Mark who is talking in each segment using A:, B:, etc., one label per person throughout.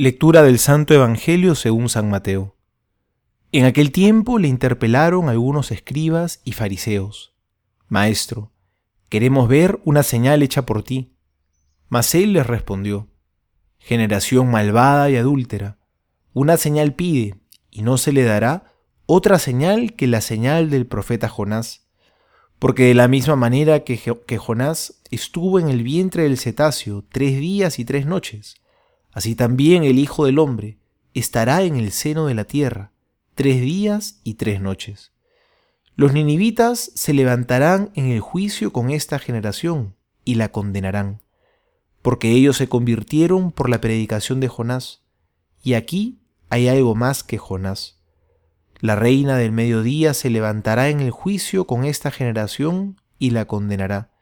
A: Lectura del Santo Evangelio según San Mateo. En aquel tiempo le interpelaron algunos escribas y fariseos. Maestro, queremos ver una señal hecha por ti. Mas él les respondió, Generación malvada y adúltera, una señal pide, y no se le dará otra señal que la señal del profeta Jonás. Porque de la misma manera que, que Jonás estuvo en el vientre del cetáceo tres días y tres noches, Así también el Hijo del Hombre estará en el seno de la tierra tres días y tres noches. Los ninivitas se levantarán en el juicio con esta generación y la condenarán, porque ellos se convirtieron por la predicación de Jonás, y aquí hay algo más que Jonás. La reina del mediodía se levantará en el juicio con esta generación y la condenará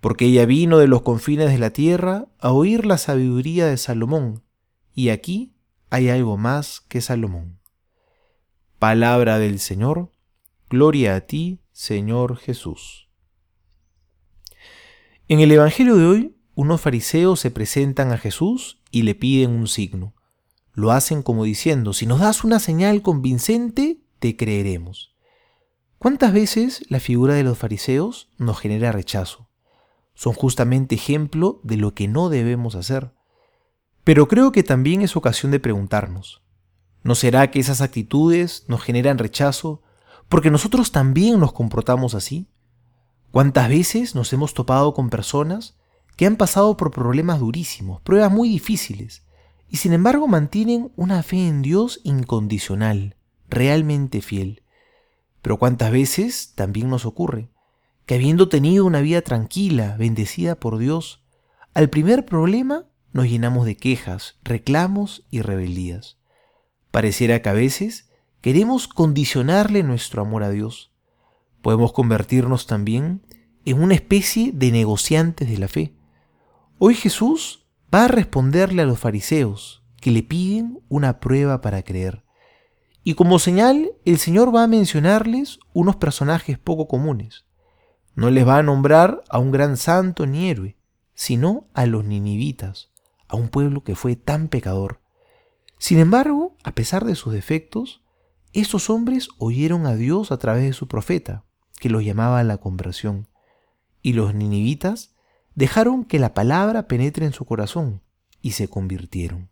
A: porque ella vino de los confines de la tierra a oír la sabiduría de Salomón, y aquí hay algo más que Salomón. Palabra del Señor, gloria a ti, Señor Jesús. En el Evangelio de hoy, unos fariseos se presentan a Jesús y le piden un signo. Lo hacen como diciendo, si nos das una señal convincente, te creeremos. ¿Cuántas veces la figura de los fariseos nos genera rechazo? Son justamente ejemplo de lo que no debemos hacer. Pero creo que también es ocasión de preguntarnos, ¿no será que esas actitudes nos generan rechazo porque nosotros también nos comportamos así? ¿Cuántas veces nos hemos topado con personas que han pasado por problemas durísimos, pruebas muy difíciles, y sin embargo mantienen una fe en Dios incondicional, realmente fiel? Pero cuántas veces también nos ocurre que habiendo tenido una vida tranquila, bendecida por Dios, al primer problema nos llenamos de quejas, reclamos y rebeldías. Pareciera que a veces queremos condicionarle nuestro amor a Dios. Podemos convertirnos también en una especie de negociantes de la fe. Hoy Jesús va a responderle a los fariseos que le piden una prueba para creer. Y como señal, el Señor va a mencionarles unos personajes poco comunes. No les va a nombrar a un gran santo ni héroe, sino a los ninivitas, a un pueblo que fue tan pecador. Sin embargo, a pesar de sus defectos, estos hombres oyeron a Dios a través de su profeta, que los llamaba a la conversión, y los ninivitas dejaron que la palabra penetre en su corazón y se convirtieron.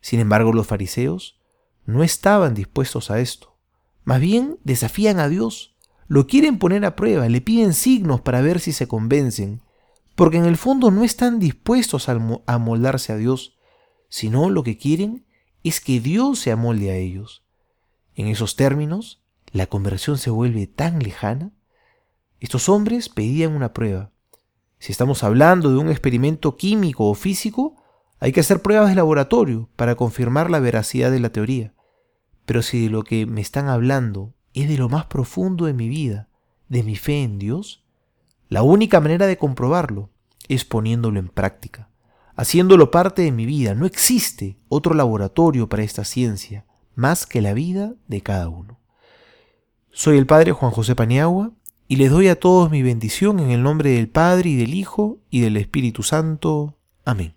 A: Sin embargo, los fariseos no estaban dispuestos a esto, más bien desafían a Dios lo quieren poner a prueba, le piden signos para ver si se convencen, porque en el fondo no están dispuestos a amoldarse a Dios, sino lo que quieren es que Dios se amolde a ellos. En esos términos, la conversión se vuelve tan lejana. Estos hombres pedían una prueba. Si estamos hablando de un experimento químico o físico, hay que hacer pruebas de laboratorio para confirmar la veracidad de la teoría. Pero si de lo que me están hablando es de lo más profundo de mi vida, de mi fe en Dios, la única manera de comprobarlo es poniéndolo en práctica, haciéndolo parte de mi vida. No existe otro laboratorio para esta ciencia más que la vida de cada uno. Soy el Padre Juan José Paniagua y les doy a todos mi bendición en el nombre del Padre y del Hijo y del Espíritu Santo. Amén.